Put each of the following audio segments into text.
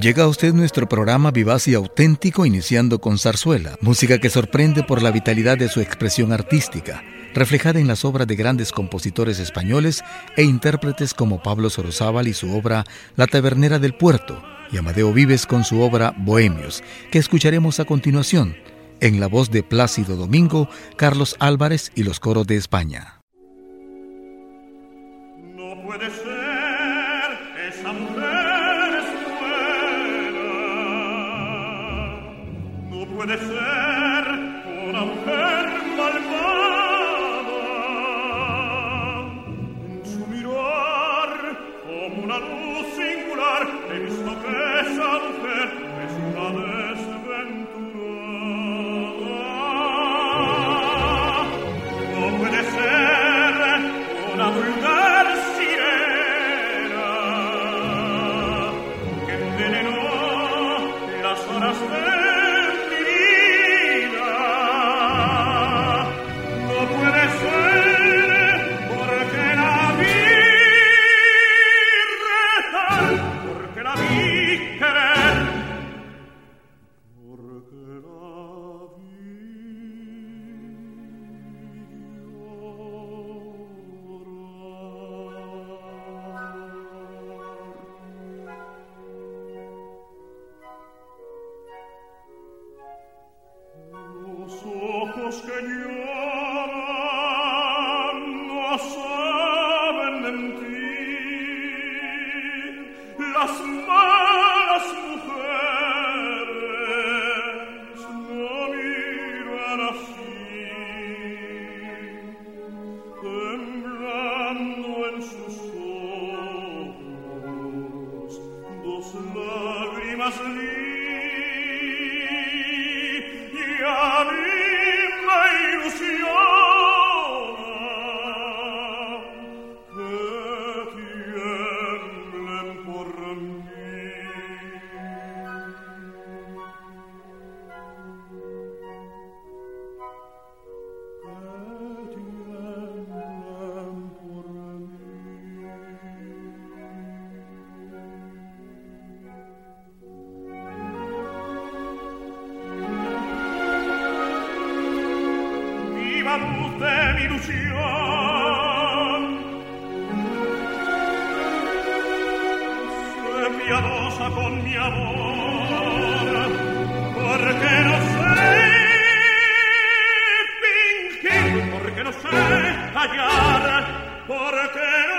Llega a usted nuestro programa vivaz y auténtico iniciando con zarzuela, música que sorprende por la vitalidad de su expresión artística, reflejada en las obras de grandes compositores españoles e intérpretes como Pablo Sorozábal y su obra La Tabernera del Puerto, y Amadeo Vives con su obra Bohemios, que escucharemos a continuación, en la voz de Plácido Domingo, Carlos Álvarez y los coros de España. No puede ser puede Lass mal Porque no sé fingir, porque no sé callar, porque.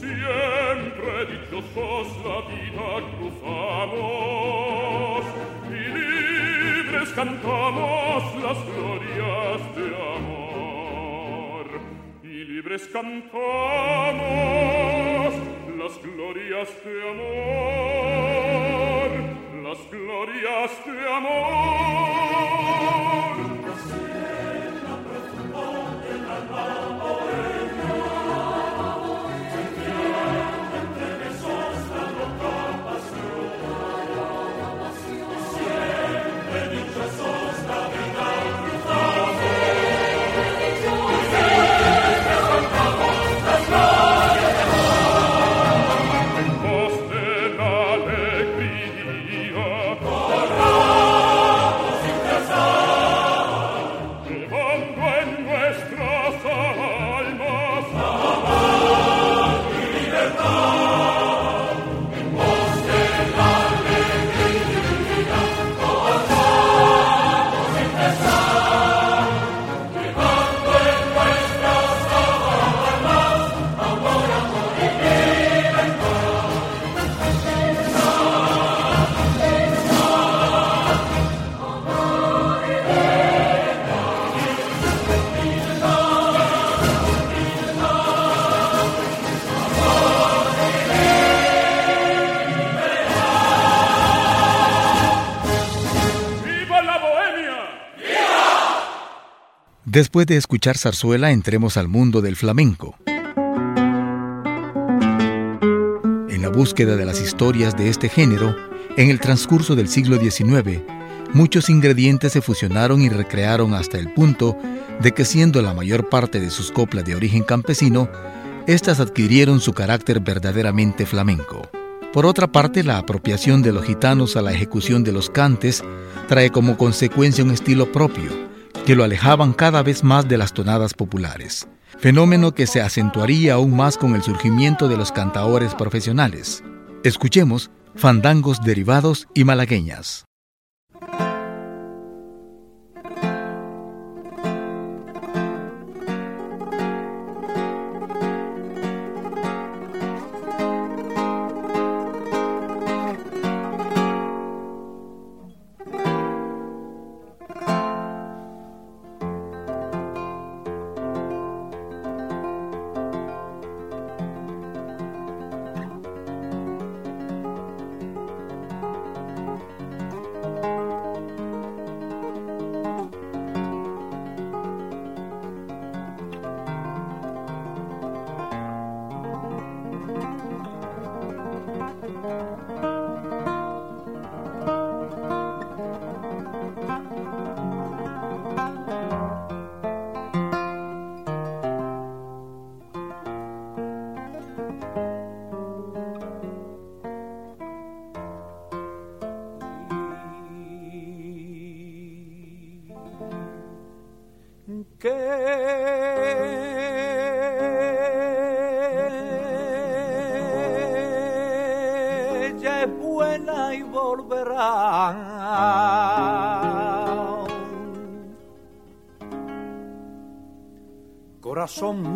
siempre dichosos la vida cruzamos. Y libres cantamos las glorias de amor. Y libres cantamos las glorias de amor. Las glorias de amor. Después de escuchar zarzuela, entremos al mundo del flamenco. En la búsqueda de las historias de este género, en el transcurso del siglo XIX, muchos ingredientes se fusionaron y recrearon hasta el punto de que siendo la mayor parte de sus coplas de origen campesino, éstas adquirieron su carácter verdaderamente flamenco. Por otra parte, la apropiación de los gitanos a la ejecución de los cantes trae como consecuencia un estilo propio, que lo alejaban cada vez más de las tonadas populares, fenómeno que se acentuaría aún más con el surgimiento de los cantaores profesionales. Escuchemos fandangos derivados y malagueñas. 说。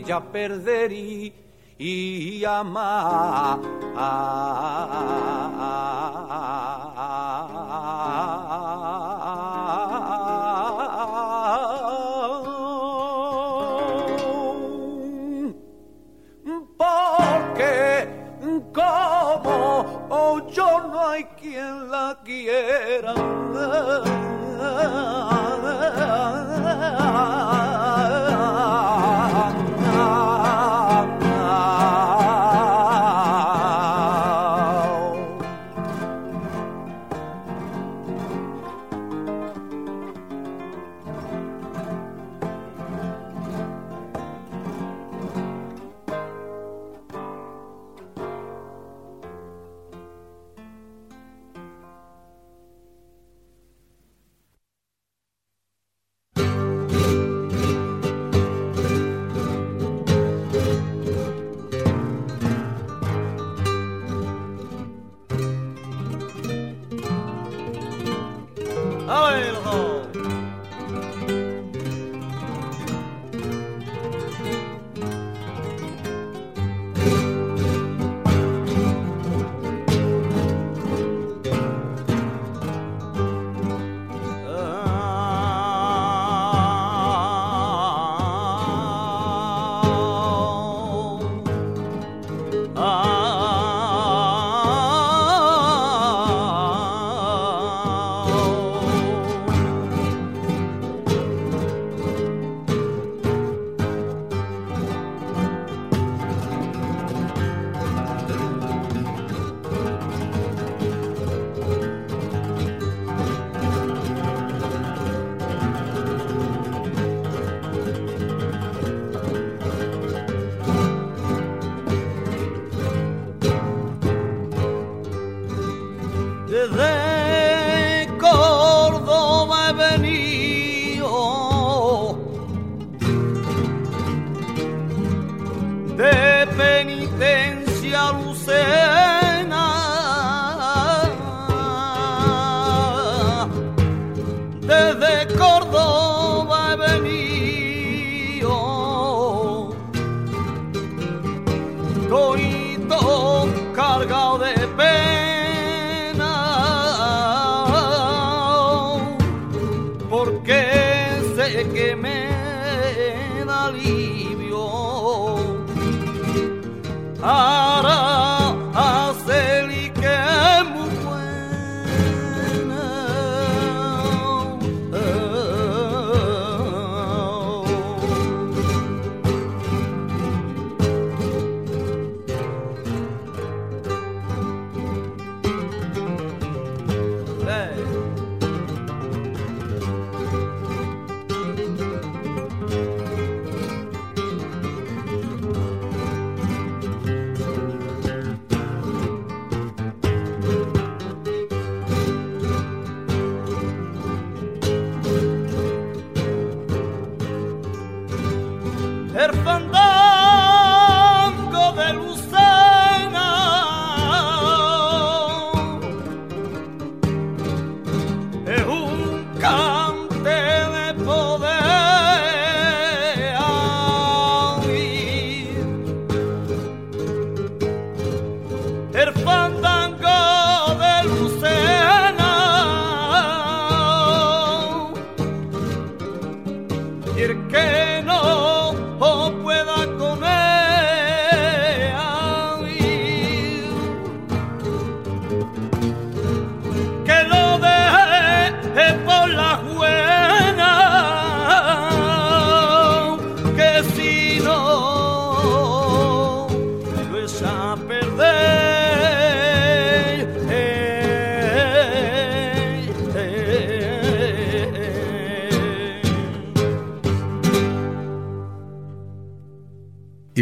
ella perdería más. Porque como yo no hay quien la quiera.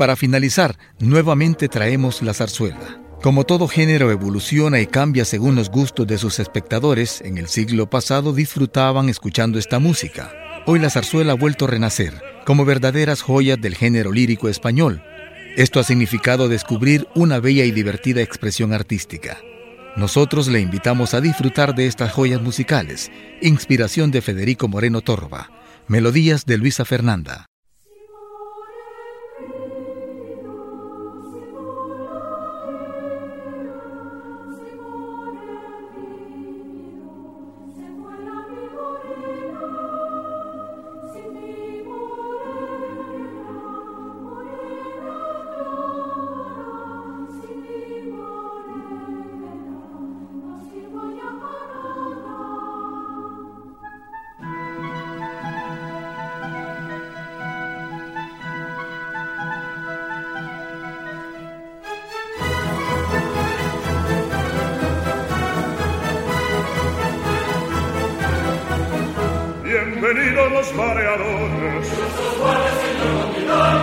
Para finalizar, nuevamente traemos la zarzuela. Como todo género evoluciona y cambia según los gustos de sus espectadores, en el siglo pasado disfrutaban escuchando esta música. Hoy la zarzuela ha vuelto a renacer, como verdaderas joyas del género lírico español. Esto ha significado descubrir una bella y divertida expresión artística. Nosotros le invitamos a disfrutar de estas joyas musicales, inspiración de Federico Moreno Torba, melodías de Luisa Fernanda. Venido los mareadores.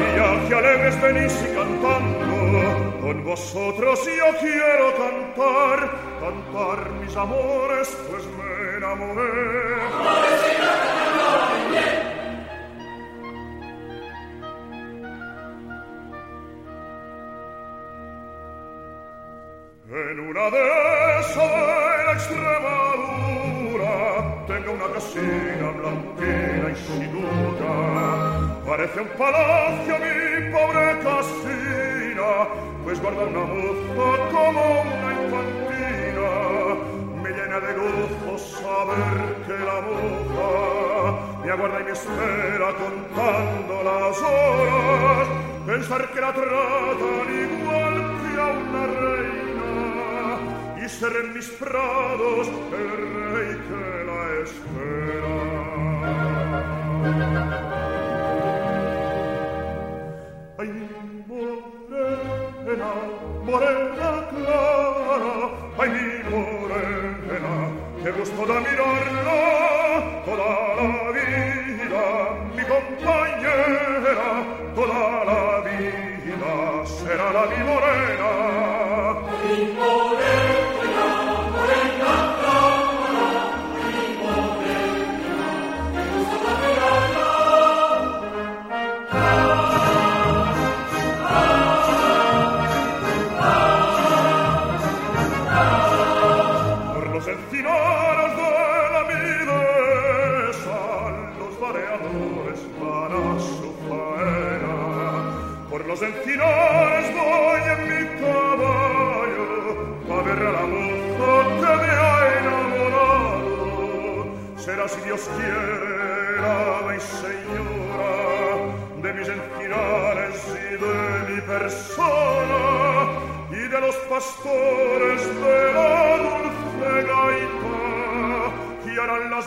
Y que alegres venís y cantando, con vosotros yo quiero cantar, cantar mis amores, parece un palacio mi pobre casina pues guarda una moza como una infantina me llena de gozo saber que la moza me aguarda y me espera contando las horas pensar que la tratan igual que a una reina y ser en mis prados el rey que la espera. Qué gusto da mirarla toda la vida, mi compañera, toda la vida será la mi morena. Mi morena.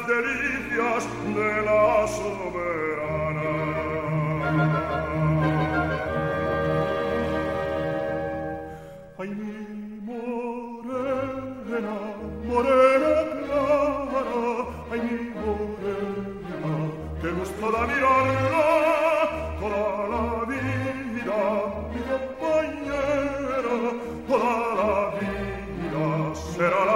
Delicias de la soberana. Ai mi morena, morena clara, ai mi morena, che gusto da mirarla, toda la vida mi compañera, toda la vida será la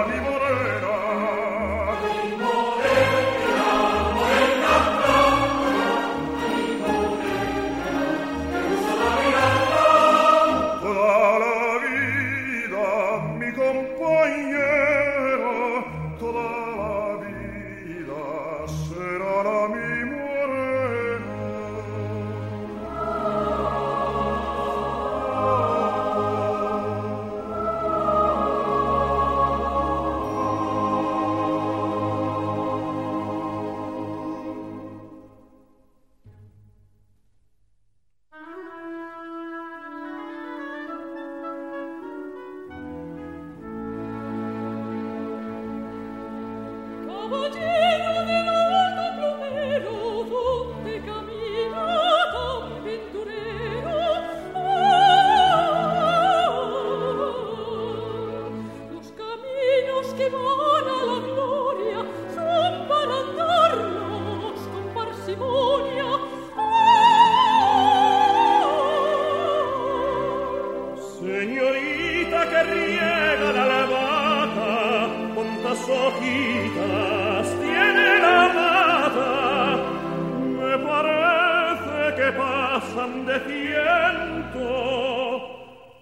pasan de ciento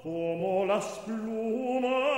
como las plumas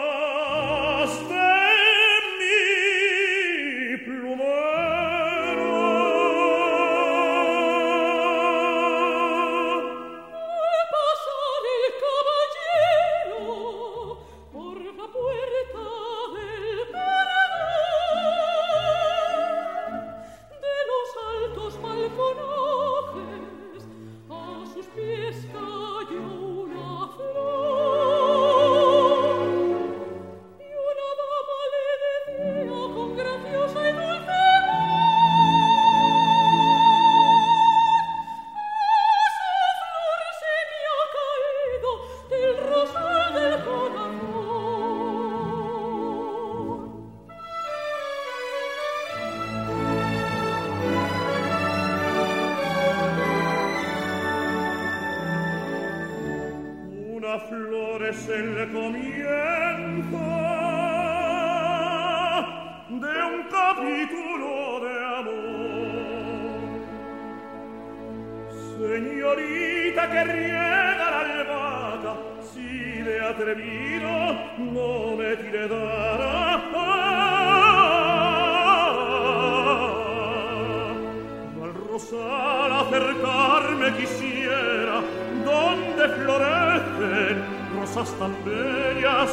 flor es el comienzo de un capítulo de amor. Señorita que riega la albahaca, si de atrevido no me quiere dar. Al rosal acercarme quisiera, donde florecen rosas tan bellas.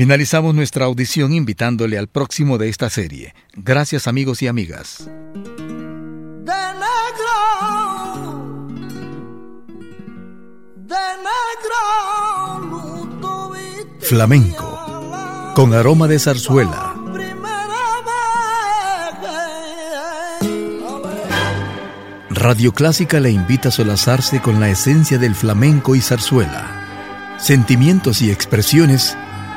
Finalizamos nuestra audición invitándole al próximo de esta serie. Gracias amigos y amigas. de negro, de negro, Flamenco, con aroma de zarzuela. Radio Clásica le invita a solazarse con la esencia del flamenco y zarzuela. Sentimientos y expresiones